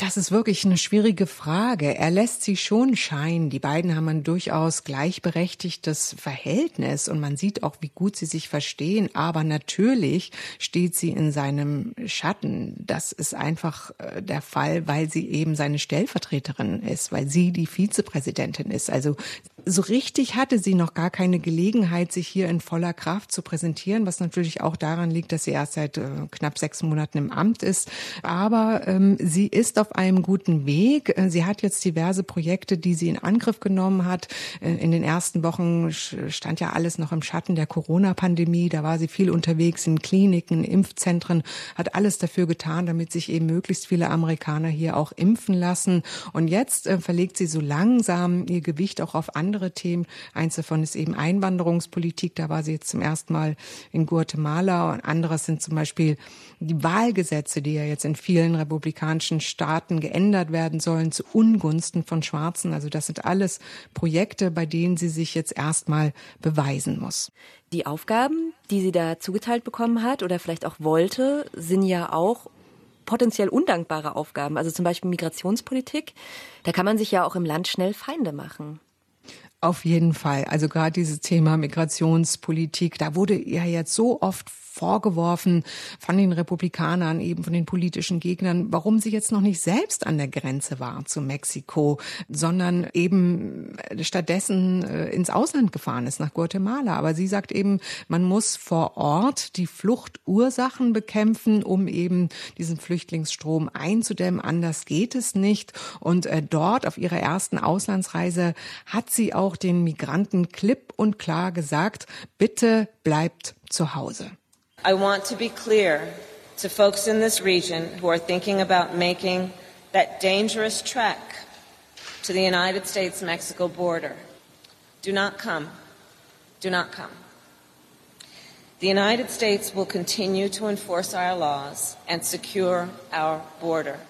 Das ist wirklich eine schwierige Frage. Er lässt sie schon scheinen. Die beiden haben ein durchaus gleichberechtigtes Verhältnis und man sieht auch, wie gut sie sich verstehen. Aber natürlich steht sie in seinem Schatten. Das ist einfach äh, der Fall, weil sie eben seine Stellvertreterin ist, weil sie die Vizepräsidentin ist. Also so richtig hatte sie noch gar keine Gelegenheit, sich hier in voller Kraft zu präsentieren, was natürlich auch daran liegt, dass sie erst seit äh, knapp sechs Monaten im Amt ist. Aber ähm, sie ist auf einem guten Weg. Äh, Sie hat jetzt diverse Projekte, die sie in Angriff genommen hat. Äh, In den ersten Wochen stand ja alles noch im Schatten der Corona-Pandemie. Da war sie viel unterwegs in Kliniken, Impfzentren, hat alles dafür getan, damit sich eben möglichst viele Amerikaner hier auch impfen lassen. Und jetzt äh, verlegt sie so langsam ihr Gewicht auch auf andere Themen. Eins davon ist eben Einwanderungspolitik. Da war sie jetzt zum ersten Mal in Guatemala. Und anderes sind zum Beispiel die Wahlgesetze, die ja jetzt in vielen republikanischen Staaten geändert werden sollen zu Ungunsten von Schwarzen. Also das sind alles Projekte, bei denen sie sich jetzt erstmal beweisen muss. Die Aufgaben, die sie da zugeteilt bekommen hat oder vielleicht auch wollte, sind ja auch potenziell undankbare Aufgaben. Also zum Beispiel Migrationspolitik. Da kann man sich ja auch im Land schnell Feinde machen. Auf jeden Fall. Also gerade dieses Thema Migrationspolitik, da wurde ja jetzt so oft vorgeworfen von den Republikanern, eben von den politischen Gegnern, warum sie jetzt noch nicht selbst an der Grenze war zu Mexiko, sondern eben stattdessen äh, ins Ausland gefahren ist, nach Guatemala. Aber sie sagt eben, man muss vor Ort die Fluchtursachen bekämpfen, um eben diesen Flüchtlingsstrom einzudämmen. Anders geht es nicht. Und äh, dort auf ihrer ersten Auslandsreise hat sie auch den Migranten klipp und klar gesagt, bitte bleibt zu Hause. I want to be clear to folks in this region who are thinking about making that dangerous trek to the United States Mexico border. Do not come. Do not come. The United States will continue to enforce our laws and secure our border.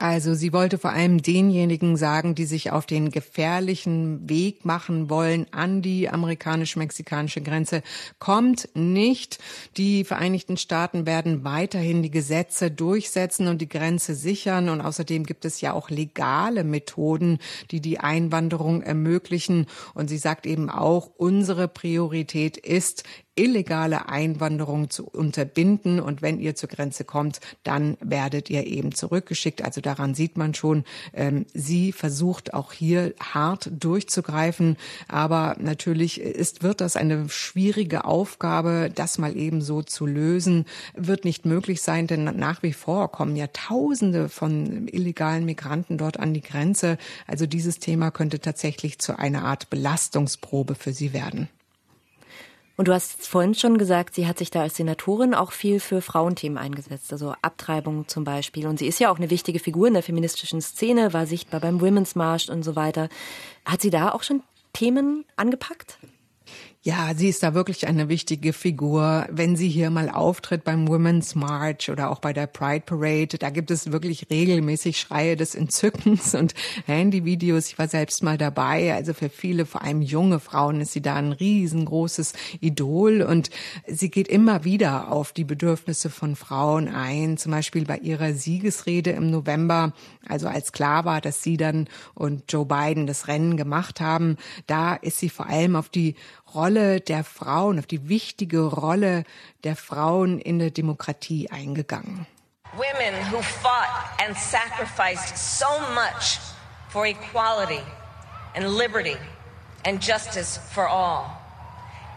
Also sie wollte vor allem denjenigen sagen, die sich auf den gefährlichen Weg machen wollen an die amerikanisch-mexikanische Grenze. Kommt nicht. Die Vereinigten Staaten werden weiterhin die Gesetze durchsetzen und die Grenze sichern. Und außerdem gibt es ja auch legale Methoden, die die Einwanderung ermöglichen. Und sie sagt eben auch, unsere Priorität ist, illegale Einwanderung zu unterbinden. Und wenn ihr zur Grenze kommt, dann werdet ihr eben zurückgeschickt. Also daran sieht man schon, ähm, sie versucht auch hier hart durchzugreifen. Aber natürlich ist, wird das eine schwierige Aufgabe, das mal eben so zu lösen, wird nicht möglich sein, denn nach wie vor kommen ja Tausende von illegalen Migranten dort an die Grenze. Also dieses Thema könnte tatsächlich zu einer Art Belastungsprobe für sie werden. Und du hast vorhin schon gesagt, sie hat sich da als Senatorin auch viel für Frauenthemen eingesetzt, also Abtreibung zum Beispiel. Und sie ist ja auch eine wichtige Figur in der feministischen Szene, war sichtbar beim Women's March und so weiter. Hat sie da auch schon Themen angepackt? Ja, sie ist da wirklich eine wichtige Figur. Wenn sie hier mal auftritt beim Women's March oder auch bei der Pride Parade, da gibt es wirklich regelmäßig Schreie des Entzückens und Handyvideos. Ich war selbst mal dabei. Also für viele, vor allem junge Frauen, ist sie da ein riesengroßes Idol und sie geht immer wieder auf die Bedürfnisse von Frauen ein. Zum Beispiel bei ihrer Siegesrede im November, also als klar war, dass sie dann und Joe Biden das Rennen gemacht haben, da ist sie vor allem auf die Rolle der Frauen, auf die wichtige Rolle der Frauen in der Demokratie eingegangen. Women who fought and sacrificed so much for equality and liberty and justice for all,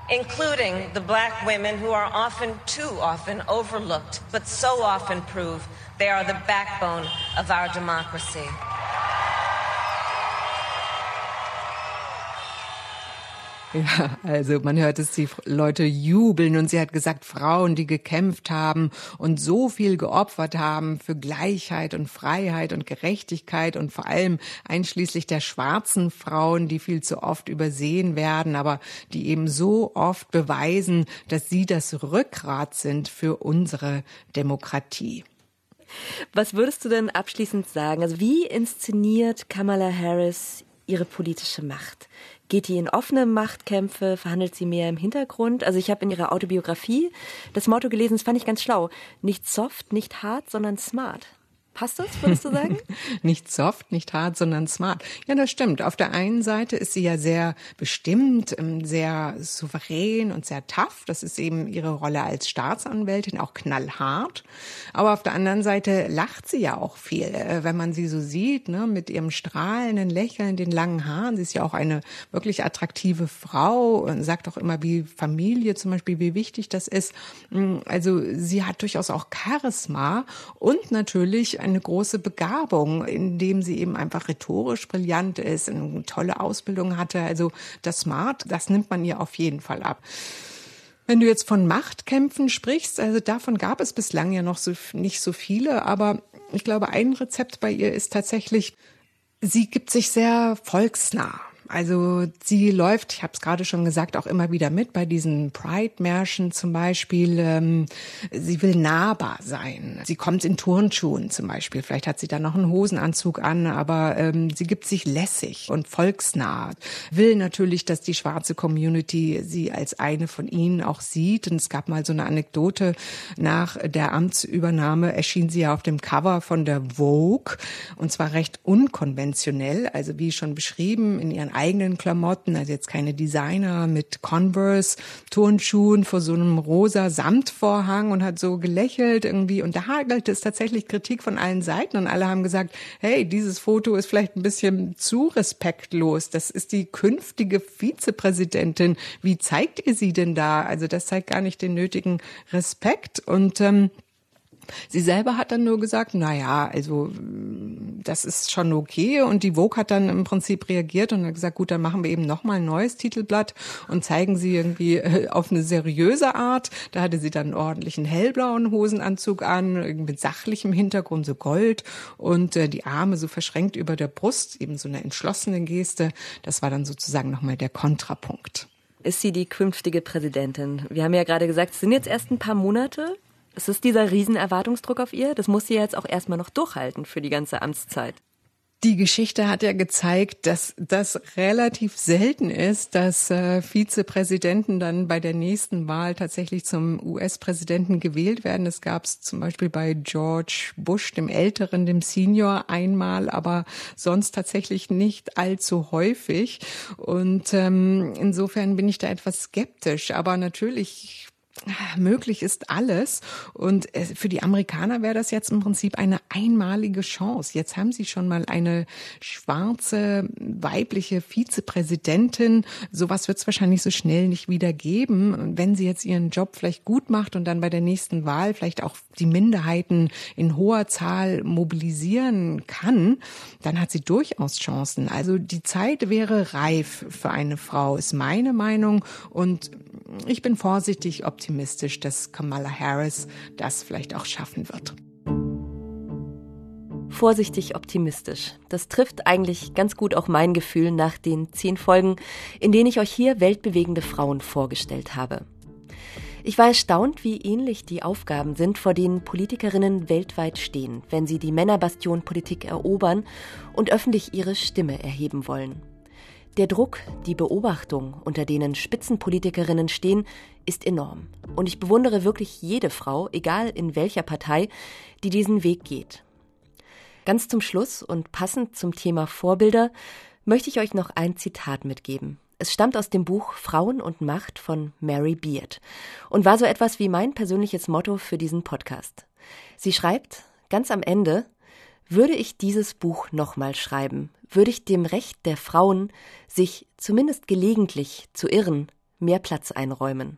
including the black women who are often, too often, overlooked, but so often prove they are the backbone of our democracy. Ja, also man hört es, die Leute jubeln und sie hat gesagt, Frauen, die gekämpft haben und so viel geopfert haben für Gleichheit und Freiheit und Gerechtigkeit und vor allem einschließlich der schwarzen Frauen, die viel zu oft übersehen werden, aber die eben so oft beweisen, dass sie das Rückgrat sind für unsere Demokratie. Was würdest du denn abschließend sagen? Also wie inszeniert Kamala Harris ihre politische Macht? Geht die in offene Machtkämpfe? Verhandelt sie mehr im Hintergrund? Also ich habe in ihrer Autobiografie das Motto gelesen, das fand ich ganz schlau. Nicht soft, nicht hart, sondern smart. Passt das, würdest du sagen? (laughs) nicht soft, nicht hart, sondern smart. Ja, das stimmt. Auf der einen Seite ist sie ja sehr bestimmt, ähm, sehr souverän und sehr tough. Das ist eben ihre Rolle als Staatsanwältin, auch knallhart. Aber auf der anderen Seite lacht sie ja auch viel. Äh, wenn man sie so sieht, ne, mit ihrem strahlenden Lächeln, den langen Haaren. Sie ist ja auch eine wirklich attraktive Frau und sagt auch immer, wie Familie zum Beispiel, wie wichtig das ist. Mm, also sie hat durchaus auch Charisma und natürlich eine große Begabung, indem sie eben einfach rhetorisch brillant ist, eine tolle Ausbildung hatte. Also das Smart, das nimmt man ihr auf jeden Fall ab. Wenn du jetzt von Machtkämpfen sprichst, also davon gab es bislang ja noch so, nicht so viele, aber ich glaube, ein Rezept bei ihr ist tatsächlich, sie gibt sich sehr volksnah. Also sie läuft, ich habe es gerade schon gesagt, auch immer wieder mit bei diesen Pride-Märschen zum Beispiel. Ähm, sie will nahbar sein. Sie kommt in Turnschuhen zum Beispiel. Vielleicht hat sie da noch einen Hosenanzug an, aber ähm, sie gibt sich lässig und volksnah. Will natürlich, dass die schwarze Community sie als eine von ihnen auch sieht. Und es gab mal so eine Anekdote. Nach der Amtsübernahme erschien sie ja auf dem Cover von der Vogue und zwar recht unkonventionell. Also wie schon beschrieben in ihren eigenen Klamotten, also jetzt keine Designer mit Converse, Turnschuhen vor so einem rosa Samtvorhang und hat so gelächelt irgendwie. Und da hagelte es tatsächlich Kritik von allen Seiten und alle haben gesagt, hey, dieses Foto ist vielleicht ein bisschen zu respektlos. Das ist die künftige Vizepräsidentin. Wie zeigt ihr sie denn da? Also das zeigt gar nicht den nötigen Respekt und ähm, Sie selber hat dann nur gesagt, na ja, also das ist schon okay. Und die Vogue hat dann im Prinzip reagiert und hat gesagt, gut, dann machen wir eben nochmal ein neues Titelblatt und zeigen sie irgendwie äh, auf eine seriöse Art. Da hatte sie dann einen ordentlichen hellblauen Hosenanzug an, mit sachlichem Hintergrund, so Gold und äh, die Arme so verschränkt über der Brust, eben so eine entschlossene Geste. Das war dann sozusagen nochmal der Kontrapunkt. Ist sie die künftige Präsidentin? Wir haben ja gerade gesagt, es sind jetzt erst ein paar Monate. Es ist dieser Riesenerwartungsdruck auf ihr. Das muss sie jetzt auch erstmal noch durchhalten für die ganze Amtszeit. Die Geschichte hat ja gezeigt, dass das relativ selten ist, dass äh, Vizepräsidenten dann bei der nächsten Wahl tatsächlich zum US-Präsidenten gewählt werden. Das gab es zum Beispiel bei George Bush, dem Älteren, dem Senior, einmal, aber sonst tatsächlich nicht allzu häufig. Und ähm, insofern bin ich da etwas skeptisch. Aber natürlich möglich ist alles. Und äh, für die Amerikaner wäre das jetzt im Prinzip eine einmalige Chance. Jetzt haben sie schon mal eine schwarze weibliche Vizepräsidentin. Sowas wird es wahrscheinlich so schnell nicht wieder geben. Und wenn sie jetzt ihren Job vielleicht gut macht und dann bei der nächsten Wahl vielleicht auch die Minderheiten in hoher Zahl mobilisieren kann, dann hat sie durchaus Chancen. Also die Zeit wäre reif für eine Frau, ist meine Meinung. Und ich bin vorsichtig optimistisch, dass Kamala Harris das vielleicht auch schaffen wird. vorsichtig optimistisch. Das trifft eigentlich ganz gut auch mein Gefühl nach den zehn Folgen, in denen ich euch hier weltbewegende Frauen vorgestellt habe. Ich war erstaunt, wie ähnlich die Aufgaben sind, vor denen Politikerinnen weltweit stehen, wenn sie die Männerbastion Politik erobern und öffentlich ihre Stimme erheben wollen. Der Druck, die Beobachtung, unter denen Spitzenpolitikerinnen stehen, ist enorm. Und ich bewundere wirklich jede Frau, egal in welcher Partei, die diesen Weg geht. Ganz zum Schluss und passend zum Thema Vorbilder möchte ich euch noch ein Zitat mitgeben. Es stammt aus dem Buch Frauen und Macht von Mary Beard und war so etwas wie mein persönliches Motto für diesen Podcast. Sie schreibt ganz am Ende, würde ich dieses Buch nochmal schreiben, würde ich dem Recht der Frauen, sich zumindest gelegentlich zu irren, mehr Platz einräumen.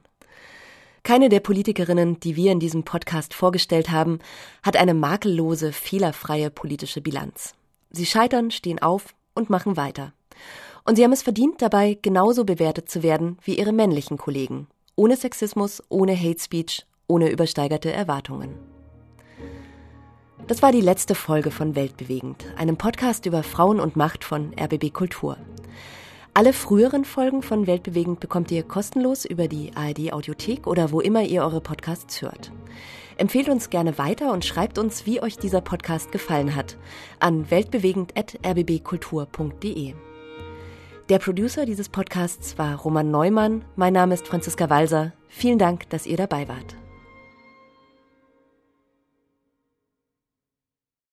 Keine der Politikerinnen, die wir in diesem Podcast vorgestellt haben, hat eine makellose, fehlerfreie politische Bilanz. Sie scheitern, stehen auf und machen weiter. Und sie haben es verdient, dabei genauso bewertet zu werden wie ihre männlichen Kollegen. Ohne Sexismus, ohne Hate Speech, ohne übersteigerte Erwartungen. Das war die letzte Folge von Weltbewegend, einem Podcast über Frauen und Macht von RBB Kultur. Alle früheren Folgen von Weltbewegend bekommt ihr kostenlos über die ARD Audiothek oder wo immer ihr eure Podcasts hört. Empfehlt uns gerne weiter und schreibt uns, wie euch dieser Podcast gefallen hat, an weltbewegend.rbbkultur.de. Der Producer dieses Podcasts war Roman Neumann. Mein Name ist Franziska Walser. Vielen Dank, dass ihr dabei wart.